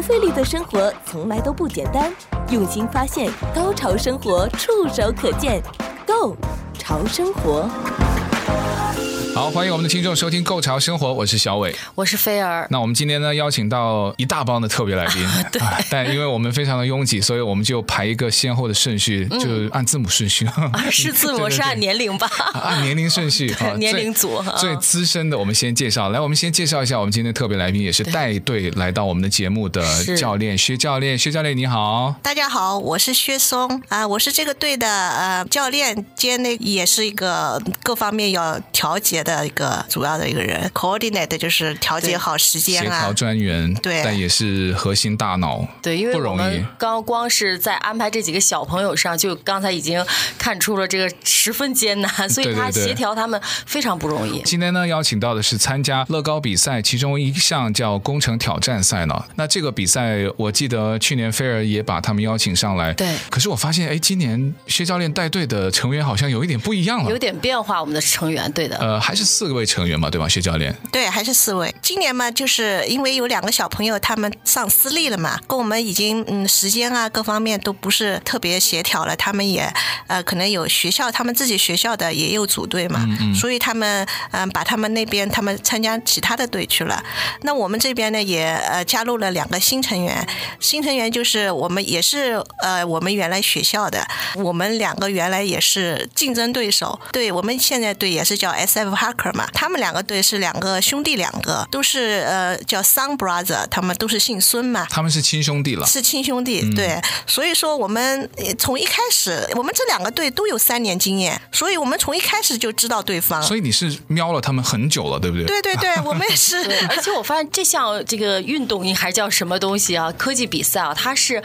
不费力的生活从来都不简单，用心发现，高潮生活触手可见 Go 潮生活。好，欢迎我们的听众收听《Go 潮生活》，我是小伟，我是菲儿。那我们今天呢，邀请到一大帮的特别来宾，啊、对、啊，但因为我们非常的拥挤，所以我们就排一个先后的顺序，嗯、就按字母顺序。是字母，是按年龄吧？按 年龄顺序，年龄组。最资深的，我们先介绍。来，我们先介绍一下我们今天的特别来宾，也是带队来到我们的节目的教练薛教练。薛教练你好，大家好，我是薛松啊，我是这个队的呃教练兼那也是一个各方面要调节的一个。主要的一个人，coordinate 就是调节好时间啊，协调专员，对，但也是核心大脑，对，因为不容易刚光是在安排这几个小朋友上，就刚才已经看出了这个十分艰难，所以他协调他们非常不容易。对对对。今天呢，邀请到的是参加乐高比赛，其中一项叫工程挑战赛呢。那这个比赛，我记得去年菲尔也把他们邀请上来，对。可是我发现，哎，今年薛教练带队的成员好像有一点不一样了，有点变化。我们的成员，对的，呃，还是四个位成员。嘛，对吧，薛教练？对，还是四位。今年嘛，就是因为有两个小朋友他们上私立了嘛，跟我们已经嗯时间啊各方面都不是特别协调了。他们也呃可能有学校他们自己学校的也有组队嘛，嗯嗯，所以他们嗯、呃、把他们那边他们参加其他的队去了。那我们这边呢也呃加入了两个新成员，新成员就是我们也是呃我们原来学校的，我们两个原来也是竞争对手。对，我们现在队也是叫 SF Hacker 嘛，他们。两个队是两个兄弟，两个都是呃叫 Son Brother，他们都是姓孙嘛。他们是亲兄弟了，是亲兄弟，嗯、对。所以说我们从一开始，我们这两个队都有三年经验，所以我们从一开始就知道对方。所以你是瞄了他们很久了，对不对？对对对，我们也是。而且我发现这项这个运动，你还叫什么东西啊？科技比赛啊，它是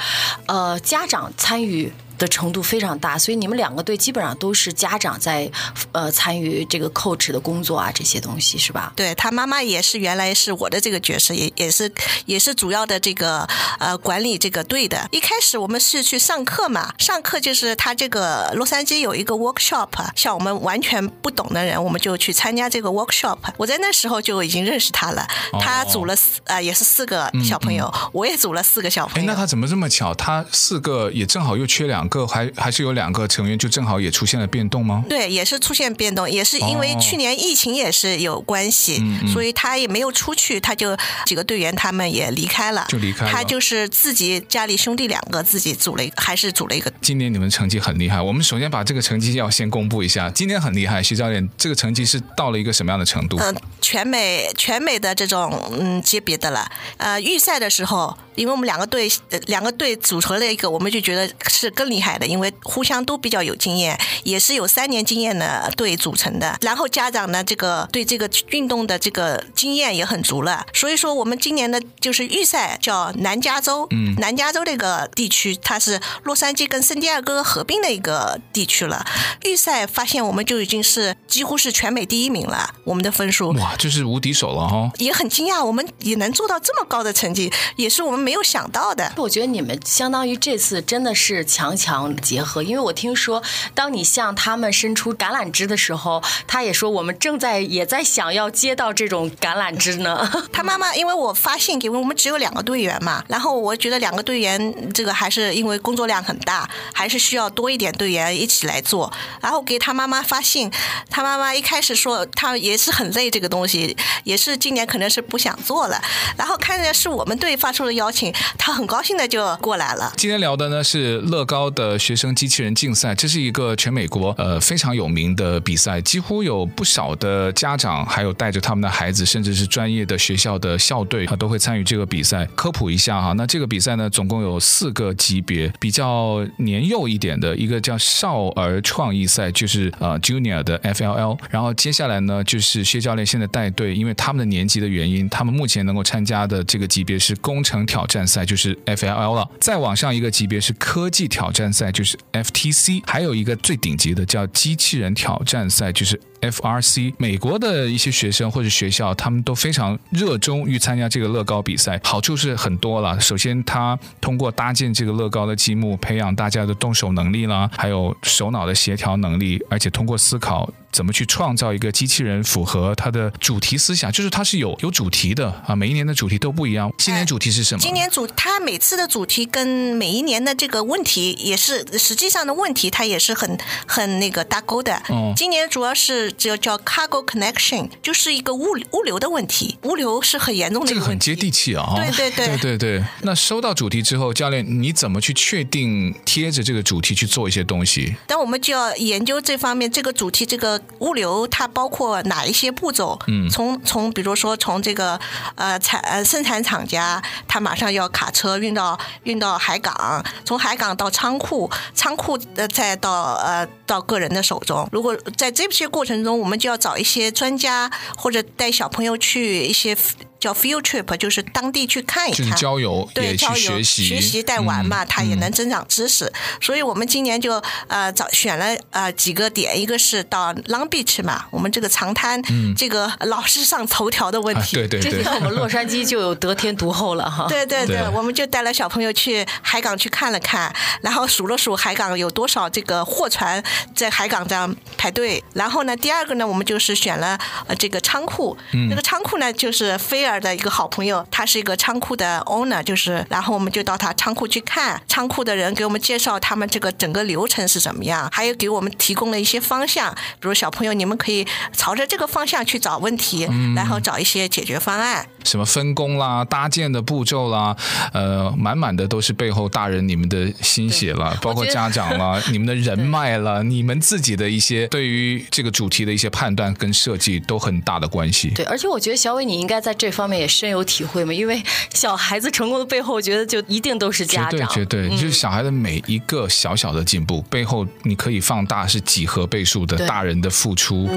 呃家长参与。的程度非常大，所以你们两个队基本上都是家长在呃参与这个 coach 的工作啊，这些东西是吧？对，他妈妈也是原来是我的这个角色，也也是也是主要的这个呃管理这个队的。一开始我们是去上课嘛，上课就是他这个洛杉矶有一个 workshop，像我们完全不懂的人，我们就去参加这个 workshop。我在那时候就已经认识他了，他组了四啊、呃、也是四个小朋友，嗯嗯、我也组了四个小朋友。哎，那他怎么这么巧？他四个也正好又缺两个。个还还是有两个成员，就正好也出现了变动吗？对，也是出现变动，也是因为去年疫情也是有关系，哦、所以他也没有出去，他就几个队员他们也离开了，就离开了。他就是自己家里兄弟两个自己组了一个，还是组了一个。今年你们成绩很厉害，我们首先把这个成绩要先公布一下。今年很厉害，徐教练，这个成绩是到了一个什么样的程度？嗯、呃，全美全美的这种嗯级别的了。呃，预赛的时候，因为我们两个队两个队组成了一个，我们就觉得是更厉害的。因为互相都比较有经验，也是有三年经验的队组成的。然后家长呢，这个对这个运动的这个经验也很足了。所以说，我们今年的就是预赛叫南加州，嗯，南加州这个地区，它是洛杉矶跟圣地亚哥合并的一个地区了。预赛发现我们就已经是几乎是全美第一名了，我们的分数哇，就是无敌手了哈、哦。也很惊讶，我们也能做到这么高的成绩，也是我们没有想到的。我觉得你们相当于这次真的是强强结合，因为我听说，当你向他们伸出橄榄枝的时候，他也说我们正在也在想要接到这种橄榄枝呢。他妈妈，因为我发信给我们只有两个队员嘛，然后我觉得两个队员这个还是因为工作量很大，还是需要多一点队员一起来做。然后给他妈妈发信，他妈妈一开始说他也是很累这个东西，也是今年可能是不想做了。然后看见是我们队发出的邀请，他很高兴的就过来了。今天聊的呢是乐高的学生机器人竞赛，这是一个全美国呃非常有名的比赛，几乎有不少的家长还有带着他们的孩子，甚至是专业的学校的校队啊都会参与这个比赛。科普一下哈，那这个比赛呢总共有四个级别，比较年幼一点的一个叫少儿创意赛，就是呃 Junior 的 FLL。然后接下来呢就是薛教练现在带队，因为他们的年纪的原因，他们目前能够参加的这个级别是工程挑战赛，就是 FLL 了。再往上一个级别是科技挑战赛，就是 FTC。还有一个最顶级的叫机器人挑战赛，就是 FRC，美国的一些学生或者学校，他们都非常热衷于参加这个乐高比赛。好处是很多了，首先他通过搭建这个乐高的积木，培养大家的动手能力啦，还有手脑的协调能力，而且通过思考。怎么去创造一个机器人符合它的主题思想？就是它是有有主题的啊，每一年的主题都不一样。今年主题是什么？今年主它每次的主题跟每一年的这个问题也是实际上的问题，它也是很很那个搭钩的。嗯，今年主要是就叫 cargo connection，就是一个物物流的问题。物流是很严重的一个问题。这个很接地气啊！对对对对对对。那收到主题之后，教练你怎么去确定贴着这个主题去做一些东西？但我们就要研究这方面，这个主题这个物流它。包括哪一些步骤？嗯，从从比如说从这个呃产呃生产厂家，他马上要卡车运到运到海港，从海港到仓库，仓库呃再到呃到个人的手中。如果在这些过程我们就要找一些专家或者带小朋友去一些。叫 field trip，就是当地去看一看，就是郊游，对，去学习，学习带玩嘛，他、嗯、也能增长知识。嗯、所以我们今年就呃找选了呃几个点，一个是到 Long Beach 嘛，我们这个长滩，嗯、这个老是上头条的问题。啊、对对对，这次我们洛杉矶就有得天独厚了哈。对 对对，对我们就带了小朋友去海港去看了看，然后数了数海港有多少这个货船在海港这样排队。然后呢，第二个呢，我们就是选了呃这个仓库，嗯、这个仓库呢就是菲尔的一个好朋友。他是一个仓库的 owner，就是，然后我们就到他仓库去看，仓库的人给我们介绍他们这个整个流程是怎么样，还有给我们提供了一些方向，比如小朋友你们可以朝着这个方向去找问题，嗯、然后找一些解决方案。什么分工啦、搭建的步骤啦，呃，满满的都是背后大人你们的心血了，包括家长啦、你们的人脉了、你们自己的一些对于这个主题的一些判断跟设计都很大的关系。对，而且我觉得小伟你应该在这方面也深有体会嘛，因为小孩子成功的背后，我觉得就一定都是家长。绝对，绝对，就是小孩的每一个小小的进步、嗯、背后，你可以放大是几何倍数的大人的付出。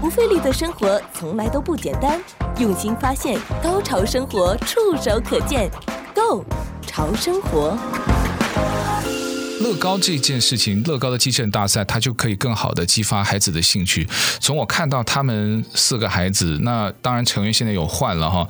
不费力的生活从来都不简单，用心发现，高潮生活触手可见 Go 潮生活。乐高这件事情，乐高的机器人大赛，它就可以更好的激发孩子的兴趣。从我看到他们四个孩子，那当然成员现在有换了哈，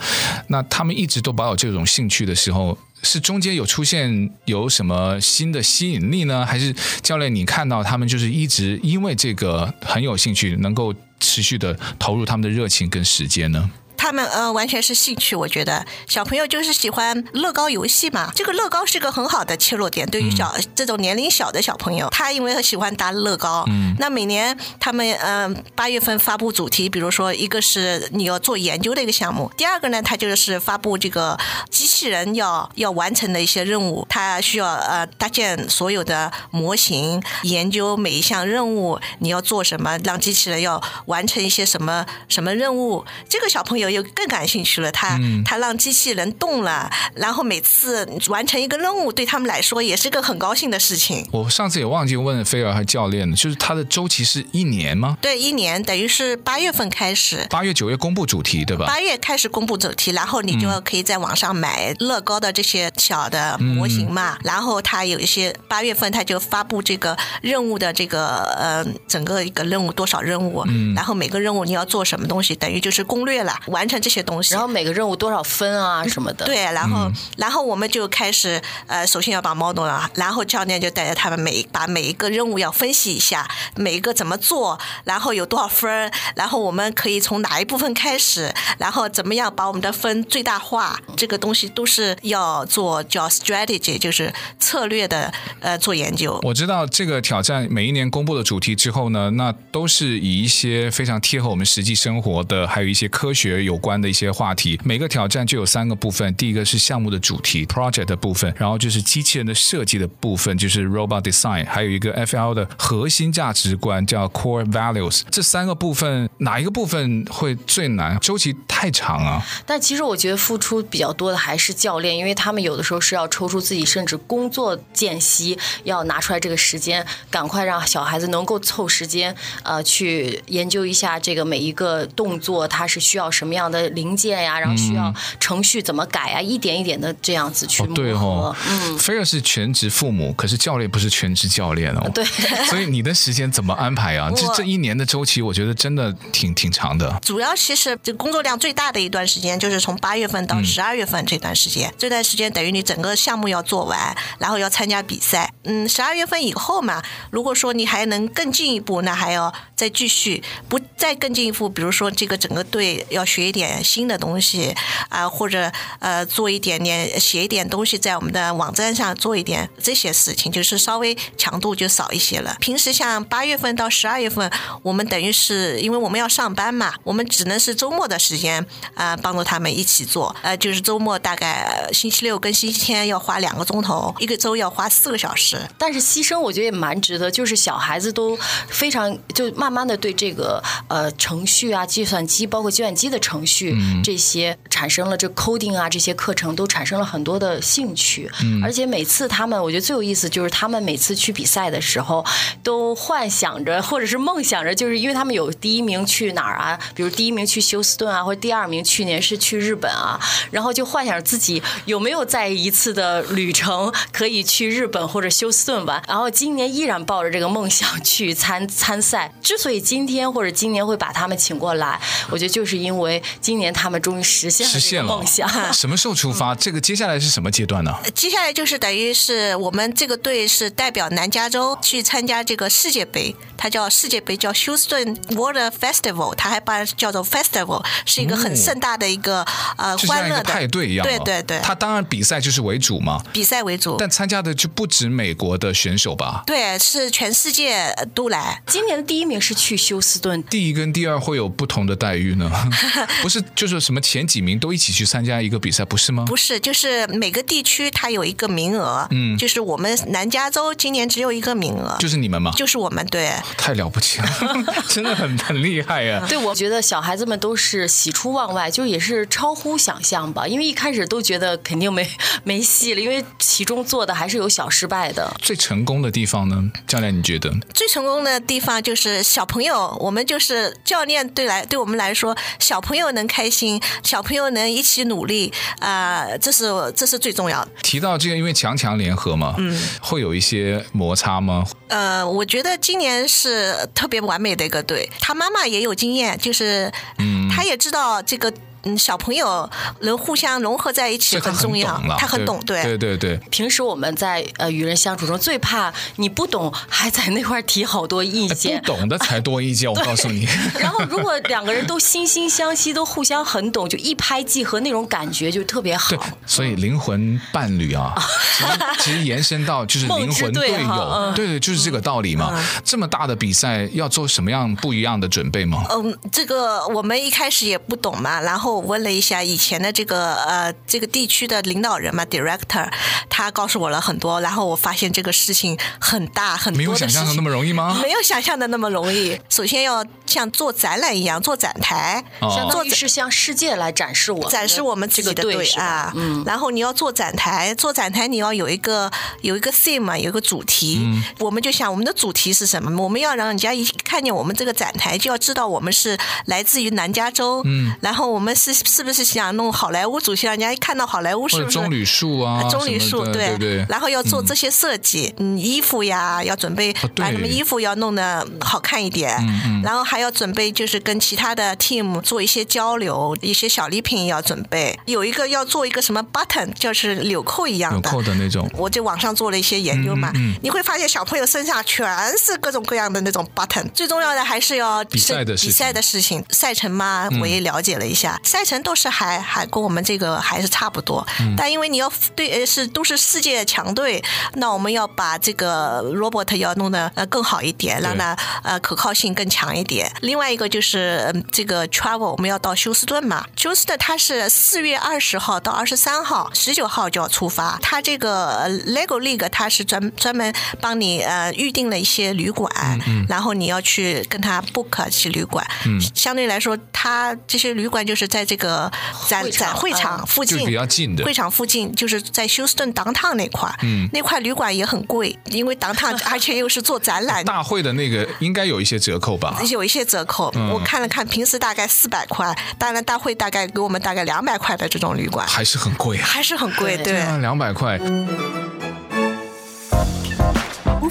那他们一直都保有这种兴趣的时候，是中间有出现有什么新的吸引力呢？还是教练你看到他们就是一直因为这个很有兴趣，能够。持续的投入他们的热情跟时间呢？他们呃完全是兴趣，我觉得小朋友就是喜欢乐高游戏嘛。这个乐高是个很好的切入点，对于小、嗯、这种年龄小的小朋友，他因为他喜欢搭乐高。嗯。那每年他们嗯八、呃、月份发布主题，比如说一个是你要做研究的一个项目，第二个呢，他就是发布这个机器人要要完成的一些任务，他需要呃搭建所有的模型，研究每一项任务你要做什么，让机器人要完成一些什么什么任务。这个小朋友。又更感兴趣了，他他让机器人动了，然后每次完成一个任务，对他们来说也是个很高兴的事情。我上次也忘记问菲尔和教练了，就是他的周期是一年吗？对，一年等于是八月份开始，八月九月公布主题，对吧？八月开始公布主题，然后你就可以在网上买乐高的这些小的模型嘛。嗯、然后他有一些八月份他就发布这个任务的这个呃整个一个任务多少任务，嗯、然后每个任务你要做什么东西，等于就是攻略了。完成这些东西，然后每个任务多少分啊什么的。对，然后、嗯、然后我们就开始呃，首先要把猫弄了，然后教练就带着他们每把每一个任务要分析一下，每一个怎么做，然后有多少分，然后我们可以从哪一部分开始，然后怎么样把我们的分最大化，这个东西都是要做叫 strategy，就是策略的呃做研究。我知道这个挑战每一年公布的主题之后呢，那都是以一些非常贴合我们实际生活的，还有一些科学。有关的一些话题，每个挑战就有三个部分。第一个是项目的主题 （project） 的部分，然后就是机器人的设计的部分，就是 robot design，还有一个 FL 的核心价值观叫 core values。这三个部分哪一个部分会最难？周期太长啊！但其实我觉得付出比较多的还是教练，因为他们有的时候是要抽出自己甚至工作间隙，要拿出来这个时间，赶快让小孩子能够凑时间，呃，去研究一下这个每一个动作，它是需要什么样。样的零件呀，然后需要程序怎么改啊，一点一点的这样子去磨合。对哦，嗯，菲尔是全职父母，可是教练不是全职教练哦。对，所以你的时间怎么安排啊？这这一年的周期，我觉得真的挺挺长的。主要其实这工作量最大的一段时间，就是从八月份到十二月份这段时间。嗯、这段时间等于你整个项目要做完，然后要参加比赛。嗯，十二月份以后嘛，如果说你还能更进一步，那还要再继续，不再更进一步，比如说这个整个队要学一点新的东西啊、或者呃做一点点写一点东西在我们的网站上做一点这些事情，就是稍微强度就少一些了。平时像八月份到十二月份，我们等于是因为我们要上班嘛，我们只能是周末的时间啊、帮助他们一起做，呃就是周末大概星期六跟星期天要花两个钟头，一个周要花四个小时。但是牺牲我觉得也蛮值得，就是小孩子都非常就慢慢的对这个呃程序啊、计算机，包括计算机的程序、嗯、这些产生了这 coding 啊这些课程都产生了很多的兴趣，嗯、而且每次他们我觉得最有意思就是他们每次去比赛的时候都幻想着或者是梦想着，就是因为他们有第一名去哪儿啊，比如第一名去休斯顿啊，或者第二名去年是去日本啊，然后就幻想着自己有没有在一次的旅程可以去日本或者休斯顿玩，然后今年依然抱着这个梦想去参参赛。之所以今天或者今年会把他们请过来，我觉得就是因为今年他们终于实现了这个梦想。什么时候出发？这个接下来是什么阶段呢？接下来就是等于是我们这个队是代表南加州去参加这个世界杯，它叫世界杯，叫休斯顿 Water Festival，它还把它叫做 Festival，是一个很盛大的一个、嗯、呃欢乐的派对一样。对对对，它当然比赛就是为主嘛，比赛为主，但参加的就不止美国的选手吧？对，是全世界都来。今年的第一名是去休斯顿，第一跟第二会有不同的待遇呢？不是，就是什么前几名都一起去参加一个比赛，不是吗？不是，就是每个地区它有一个名额，嗯，就是我们南加州今年只有一个名额，就是你们吗？就是我们，对，太了不起了，真的很很厉害呀、啊！对，我觉得小孩子们都是喜出望外，就也是超乎想象吧，因为一开始都觉得肯定没没戏了，因为其中做的还是有小失败的。最成功的地方呢？教练，你觉得？最成功的地方就是小朋友，我们就是教练对来对我们来说，小朋友能开心，小朋友能一起努力啊、呃，这是这是最重要的。提到这个，因为强强联合嘛，嗯，会有一些摩擦吗？呃，我觉得今年是特别完美的一个队，他妈妈也有经验，就是，嗯，他也知道这个。嗯，小朋友能互相融合在一起很重要，他很懂，对对对对。平时我们在呃与人相处中，最怕你不懂，还在那块提好多意见。不懂的才多意见，我告诉你。然后如果两个人都惺惺相惜，都互相很懂，就一拍即合，那种感觉就特别好。对，所以灵魂伴侣啊，其实延伸到就是灵魂队友，对对，就是这个道理嘛。这么大的比赛要做什么样不一样的准备吗？嗯，这个我们一开始也不懂嘛，然后。我问了一下以前的这个呃这个地区的领导人嘛，director，他告诉我了很多，然后我发现这个事情很大很多，没有想象的那么容易吗？没有想象的那么容易。首先要像做展览一样做展台，相当于是向世界来展示我展示我们自己的队啊。嗯。然后你要做展台，做展台你要有一个有一个 theme 嘛，有一个主题。嗯。我们就想我们的主题是什么？我们要让人家一看见我们这个展台，就要知道我们是来自于南加州。嗯。然后我们。是是不是想弄好莱坞主题？人家一看到好莱坞是不是棕榈树啊？棕榈树对对对。然后要做这些设计，嗯，衣服呀，要准备把什么衣服要弄得好看一点。然后还要准备就是跟其他的 team 做一些交流，一些小礼品要准备。有一个要做一个什么 button，就是纽扣一样的。纽扣的那种。我就网上做了一些研究嘛，你会发现小朋友身上全是各种各样的那种 button。最重要的还是要比赛的比赛的事情，赛程嘛，我也了解了一下。赛程都是还还跟我们这个还是差不多，嗯、但因为你要对呃是都是世界强队，那我们要把这个 robot 要弄得呃更好一点，让它呃可靠性更强一点。另外一个就是这个 travel，我们要到休斯顿嘛，休斯顿它是四月二十号到二十三号，十九号就要出发。它这个 Lego League 它是专专门帮你呃预定了一些旅馆，嗯嗯然后你要去跟他 book 去旅馆。嗯、相对来说，它这些旅馆就是在。在这个展展会场附近，比较近的会场附近，就是在休斯顿 downtown 那块，嗯，那块旅馆也很贵，因为 downtown 而且又是做展览。大会的那个应该有一些折扣吧？有一些折扣，嗯、我看了看，平时大概四百块，当然大会大概给我们大概两百块的这种旅馆，还是很贵啊，还是很贵，对，两百块。不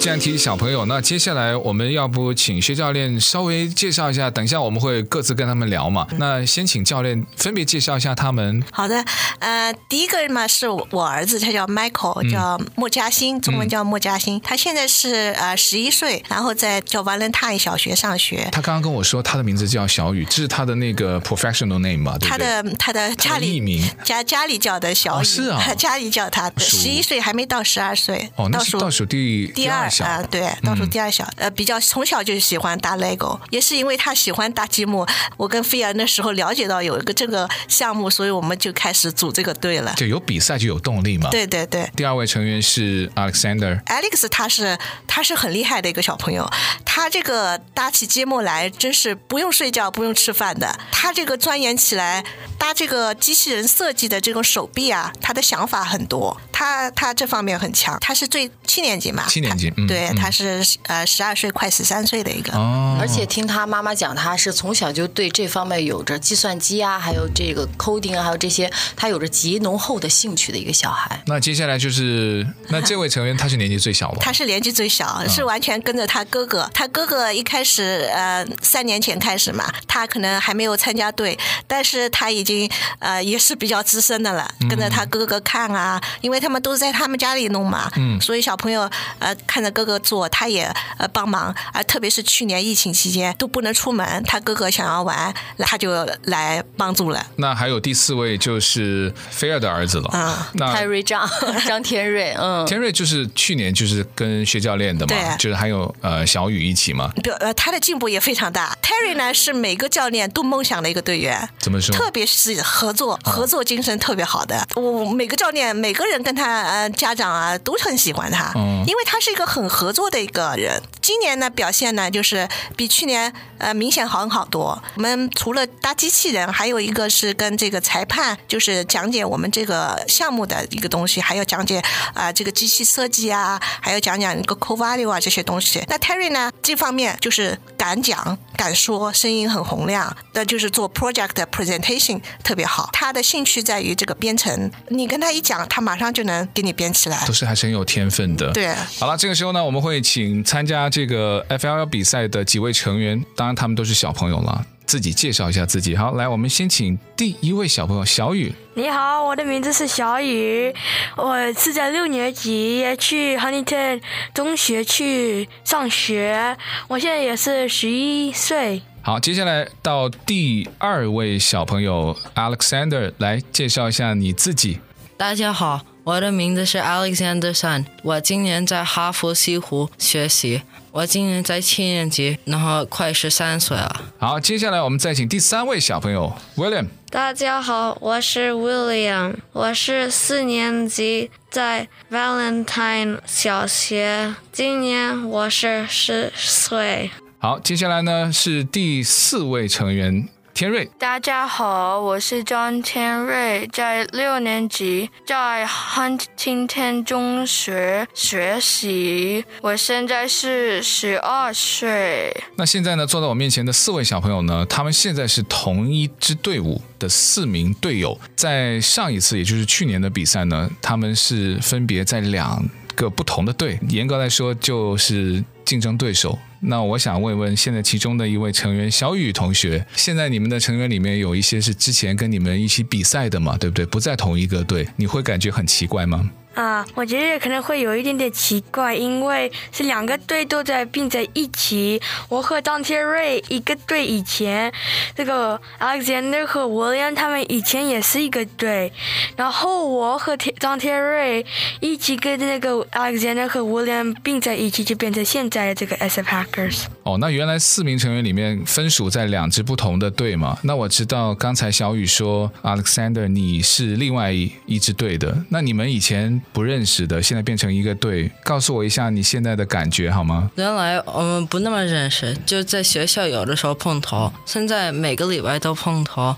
既然提起小朋友，那接下来我们要不请薛教练稍微介绍一下？等一下我们会各自跟他们聊嘛。那先请教练分别介绍一下他们。好的，呃，第一个人嘛是我儿子，他叫 Michael，叫莫嘉欣，中文叫莫嘉欣。嗯、他现在是呃十一岁，然后在叫 Valentine 小学上学。他刚刚跟我说他的名字叫小雨，这是他的那个 professional name 嘛？对不对？他的他的家里名家家里叫的小雨，哦、是啊，家里叫他十一岁还没到十二岁，哦，那是倒数第第二。啊，对，倒数第二小，呃，比较从小就喜欢搭 Lego，也是因为他喜欢搭积木。我跟菲儿那时候了解到有一个这个项目，所以我们就开始组这个队了。就有比赛就有动力嘛。对对对。第二位成员是 Alexander。Alex 他是他是很厉害的一个小朋友，他这个搭起积木来真是不用睡觉不用吃饭的。他这个钻研起来搭这个机器人设计的这种手臂啊，他的想法很多，他他这方面很强。他是最七年级嘛？七年级。对，嗯、他是。呃，十二岁快十三岁的一个，哦、而且听他妈妈讲，他是从小就对这方面有着计算机啊，还有这个 coding 啊，还有这些，他有着极浓厚的兴趣的一个小孩。那接下来就是，那这位成员他是年纪最小吗？他是年纪最小，是完全跟着他哥哥。他哥哥一开始，呃，三年前开始嘛，他可能还没有参加队，但是他已经呃也是比较资深的了，跟着他哥哥看啊，因为他们都是在他们家里弄嘛，嗯，所以小朋友呃看着哥哥做，他也。呃，帮忙啊，特别是去年疫情期间都不能出门，他哥哥想要玩，他就来帮助了。那还有第四位就是菲儿的儿子了，嗯，那泰瑞张张天瑞，嗯，天瑞就是去年就是跟薛教练的嘛，对，就是还有呃小雨一起嘛。对，呃，他的进步也非常大。Terry 呢是每个教练都梦想的一个队员，怎么说？特别是合作，合作精神特别好的。我、哦、每个教练每个人跟他呃家长啊都很喜欢他，嗯，因为他是一个很合作的一个人。今年呢表现呢就是比去年呃明显好好多。我们除了搭机器人，还有一个是跟这个裁判就是讲解我们这个项目的一个东西，还有讲解啊、呃、这个机器设计啊，还有讲讲一个 core value 啊这些东西。那 Terry 呢这方面就是敢讲敢说，声音很洪亮，那就是做 project presentation 特别好。他的兴趣在于这个编程，你跟他一讲，他马上就能给你编起来。都是还是很有天分的。对。好了，这个时候呢，我们会请参加。这个 FLL 比赛的几位成员，当然他们都是小朋友了，自己介绍一下自己。好，来，我们先请第一位小朋友小雨。你好，我的名字是小雨，我是在六年级，去 Huntington 中学去上学，我现在也是十一岁。好，接下来到第二位小朋友 Alexander 来介绍一下你自己。大家好，我的名字是 Alexander Sun，我今年在哈佛西湖学习。我今年在七年级，然后快十三岁了。好，接下来我们再请第三位小朋友 William。大家好，我是 William，我是四年级，在 Valentine 小学，今年我是十岁。好，接下来呢是第四位成员。天瑞，大家好，我是张天瑞，在六年级，在 Huntington 中学学习，我现在是十二岁。那现在呢，坐在我面前的四位小朋友呢，他们现在是同一支队伍的四名队友，在上一次，也就是去年的比赛呢，他们是分别在两个不同的队，严格来说就是竞争对手。那我想问问，现在其中的一位成员小雨同学，现在你们的成员里面有一些是之前跟你们一起比赛的嘛，对不对？不在同一个队，你会感觉很奇怪吗？啊，我觉得可能会有一点点奇怪，因为是两个队都在并在一起。我和张天瑞一个队以前，这个 Alexander 和 William 他们以前也是一个队，然后我和张天瑞一起跟那个 Alexander 和 William 并在一起，就变成现在的这个 SF Hackers。哦，那原来四名成员里面分属在两支不同的队嘛？那我知道刚才小雨说 Alexander 你是另外一一支队的，那你们以前。不认识的，现在变成一个队，告诉我一下你现在的感觉好吗？原来我们不那么认识，就在学校有的时候碰头，现在每个礼拜都碰头，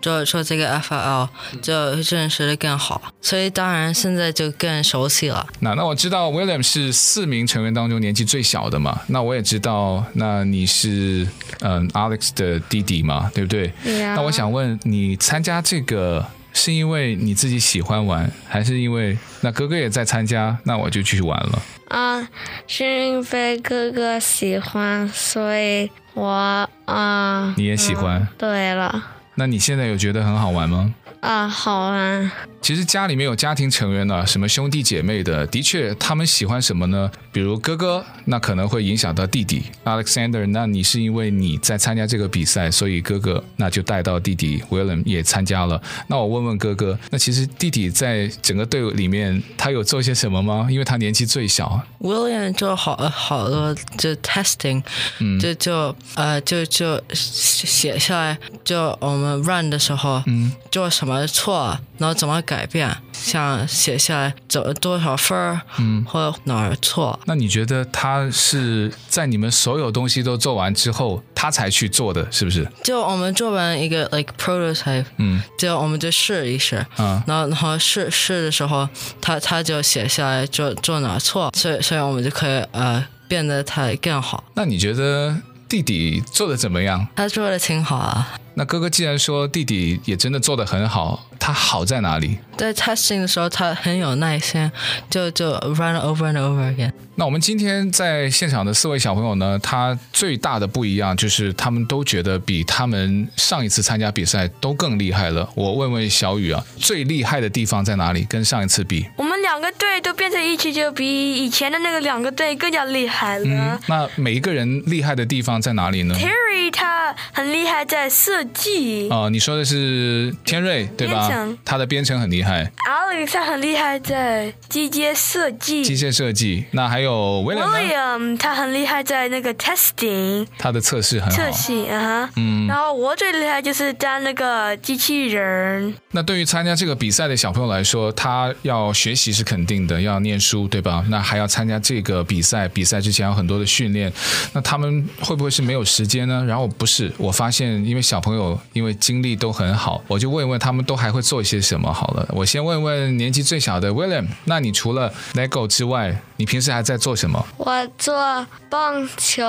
就说这个 FL 就认识的更好，所以当然现在就更熟悉了。那那我知道 William 是四名成员当中年纪最小的嘛，那我也知道，那你是嗯 Alex 的弟弟嘛，对不对？Yeah. 那我想问你参加这个。是因为你自己喜欢玩，还是因为那哥哥也在参加，那我就去玩了？啊，是因为哥哥喜欢，所以我啊。你也喜欢？嗯，对了。那你现在有觉得很好玩吗？啊，好玩。其实家里面有家庭成员呢，什么兄弟姐妹的，的确他们喜欢什么呢？比如哥哥，那可能会影响到弟弟 Alexander。那你是因为你在参加这个比赛，所以哥哥那就带到弟弟 William 也参加了。那我问问哥哥，那其实弟弟在整个队伍里面，他有做些什么吗？因为他年纪最小。William 做好好多就 testing，嗯，就就呃就就写下来，就我们 run 的时候，嗯，做什么错，然后怎么改。变，像写下来走多少分儿，嗯，或哪儿错。那你觉得他是在你们所有东西都做完之后，他才去做的，是不是？就我们做完一个 like prototype，嗯，就我们就试一试，嗯，然后然后试试的时候，他他就写下来做做哪儿错，所以所以我们就可以呃变得他更好。那你觉得弟弟做的怎么样？他做的挺好啊。那哥哥既然说弟弟也真的做得很好，他好在哪里？在 testing 的时候，他很有耐心，就就 run over and over again。那我们今天在现场的四位小朋友呢，他最大的不一样就是他们都觉得比他们上一次参加比赛都更厉害了。我问问小雨啊，最厉害的地方在哪里？跟上一次比？我们两个队都变成一起，就比以前的那个两个队更加厉害了。嗯，那每一个人厉害的地方在哪里呢？Terry 他很厉害在设计。哦，你说的是天瑞对吧？他的编程很厉害。Alex 他很厉害在机械设计。机械设计。那还有 William，他很厉害在那个 testing。他的测试很好。测试，啊哈。嗯。然后我最厉害就是当那个机器人。那对于参加这个比赛的小朋友来说，他要学习是肯定的，要念书对吧？那还要参加这个比赛，比赛之前有很多的训练。那他们会不会是没有时间呢？然后不是，我发现因为小朋友因为精力都很好，我就问一问他们都还会做一些什么好了。我先问问年纪最小的 William，那你除了 Lego 之外，你平时还在做什么？我做棒球、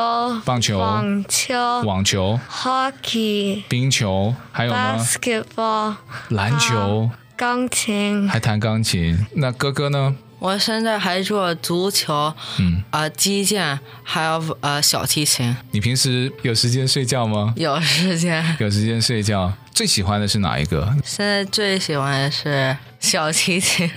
棒球、网球、网球、Hockey、冰球，还有呢？Basketball、篮球、钢琴，还弹钢琴。那哥哥呢？我现在还做足球，嗯啊，击剑，还有呃小提琴。你平时有时间睡觉吗？有时间，有时间睡觉。最喜欢的是哪一个？现在最喜欢的是小提琴。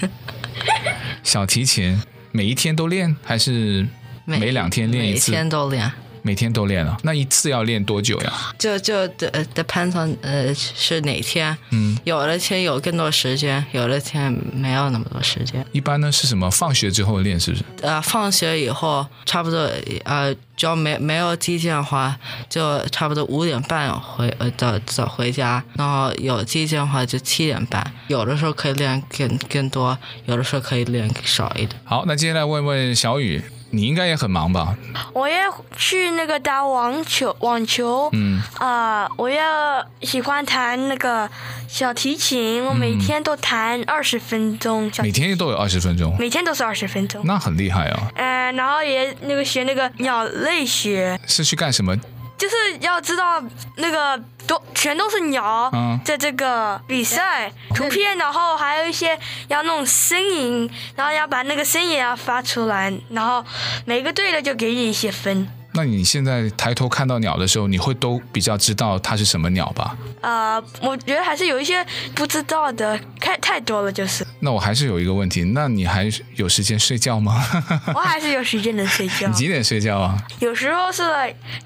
小提琴每一天都练，还是每两天练一次？每天都练。每天都练了，那一次要练多久呀？就就呃 depends on 呃是哪天，嗯，有的天有更多时间，有的天没有那么多时间。一般呢是什么？放学之后练是不是？呃，放学以后差不多呃，只要没没有击剑的话，就差不多五点半回呃早早回家，然后有击剑的话就七点半。有的时候可以练更更多，有的时候可以练少一点。好，那接下来问问小雨。你应该也很忙吧？我要去那个打网球，网球。嗯。啊、呃，我要喜欢弹那个小提琴，我每天都弹二十分钟。每天都有二十分钟。每天都是二十分钟。那很厉害啊。嗯、呃，然后也那个学那个鸟类学。是去干什么？就是要知道那个都全都是鸟，在这个比赛图片，然后还有一些要弄声音，然后要把那个声音要发出来，然后每个队的就给你一些分。那你现在抬头看到鸟的时候，你会都比较知道它是什么鸟吧？呃，我觉得还是有一些不知道的，太太多了就是。那我还是有一个问题，那你还有时间睡觉吗？我还是有时间能睡觉。你几点睡觉啊？有时候是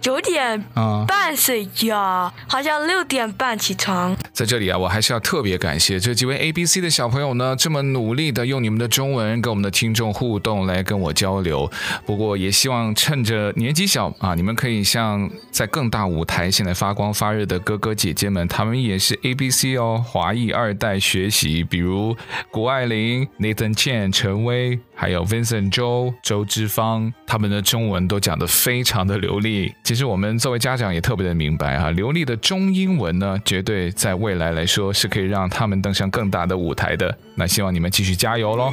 九点半睡觉，嗯、好像六点半起床。在这里啊，我还是要特别感谢这几位 ABC 的小朋友呢，这么努力的用你们的中文跟我们的听众互动来跟我交流。不过也希望趁着年纪小。啊！你们可以像在更大舞台现在发光发热的哥哥姐姐们，他们也是 ABC 哦，华裔二代学习，比如国谷爱玲、Nathan Chen、陈威，还有 Vincent 周、周之芳，他们的中文都讲得非常的流利。其实我们作为家长也特别的明白哈，流利的中英文呢，绝对在未来来说是可以让他们登上更大的舞台的。那希望你们继续加油喽！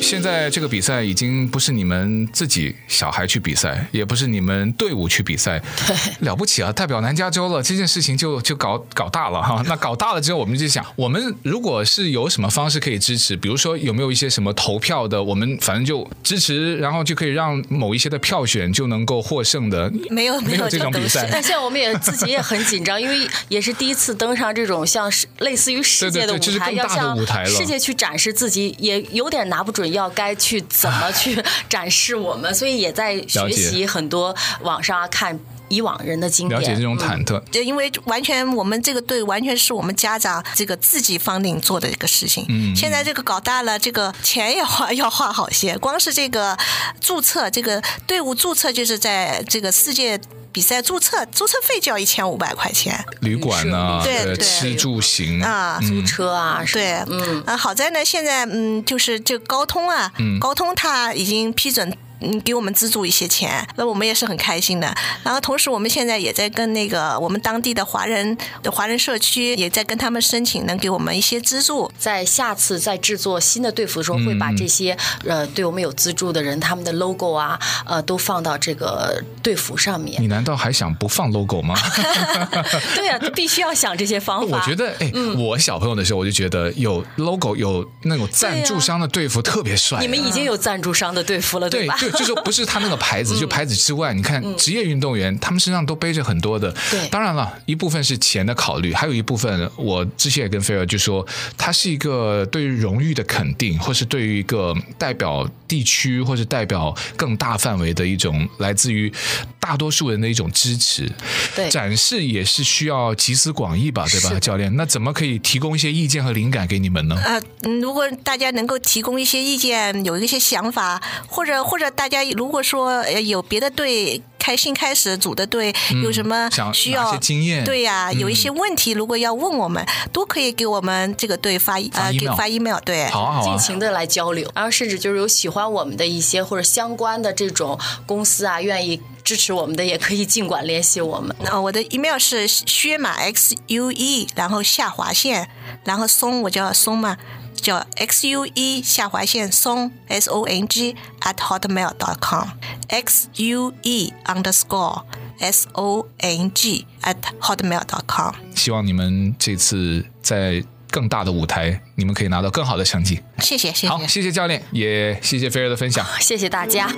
现在这个比赛已经不是你们自己小孩去比赛，也不是你们队伍去比赛，了不起啊！代表南加州了，这件事情就就搞搞大了哈。那搞大了之后，我们就想，我们如果是有什么方式可以支持，比如说有没有一些什么投票的，我们反正就支持，然后就可以让某一些的票选就能够获胜的。没有没有这种比赛。但现在我们也自己也很紧张，因为也是第一次登上这种像是类似于世界的舞台，对对对，就是更大的舞台，要向世界去展示自己，也有点拿不准。要该去怎么去 展示我们，所以也在学习很多网上看以往人的经验，了解这种忐忑。就因为完全我们这个队完全是我们家长这个自己 funding 做的一个事情。嗯，现在这个搞大了，这个钱也花要花好些，光是这个注册这个队伍注册，就是在这个世界。比赛注册注册费就要一千五百块钱，旅馆啊，对对，吃住行啊，租车啊，对，嗯啊，好在呢，现在嗯，就是这个高通啊，嗯，高通它已经批准。嗯，给我们资助一些钱，那我们也是很开心的。然后同时，我们现在也在跟那个我们当地的华人的华人社区，也在跟他们申请，能给我们一些资助。在下次再制作新的队服的时候，会把这些呃对我们有资助的人他们的 logo 啊，呃，都放到这个队服上面。你难道还想不放 logo 吗？对呀、啊，必须要想这些方法。我觉得，哎，嗯、我小朋友的时候，我就觉得有 logo 有那种赞助商的队服特别帅、啊。你们已经有赞助商的队服了，对吧？对，就说不是他那个牌子，就牌子之外，你看职业运动员，他们身上都背着很多的。对，当然了，一部分是钱的考虑，还有一部分，我之前也跟菲尔就说，他是一个对于荣誉的肯定，或是对于一个代表地区或者代表更大范围的一种来自于大多数人的一种支持。对，展示也是需要集思广益吧，对吧，教练？那怎么可以提供一些意见和灵感给你们呢？呃，如果大家能够提供一些意见，有一些想法，或者或者大家如果说有别的队开新开始组的队，有什么需要、嗯、经验？对呀、啊，有一些问题，如果要问我们，嗯、都可以给我们这个队发呃给发 email，对，好啊好啊，尽情的来交流，然后甚至就是有喜欢我们的一些或者相关的这种公司啊，愿意支持我们的，也可以尽管联系我们。那 我的 email 是薛马 x u e，然后下划线，然后松，我叫松嘛。叫 x u e 下划线松 s o n g at hotmail dot com x u e underscore s o n g at hotmail dot com。希望你们这次在更大的舞台，你们可以拿到更好的成绩。谢谢，谢谢。好，谢谢教练，也谢谢菲儿的分享。谢谢大家。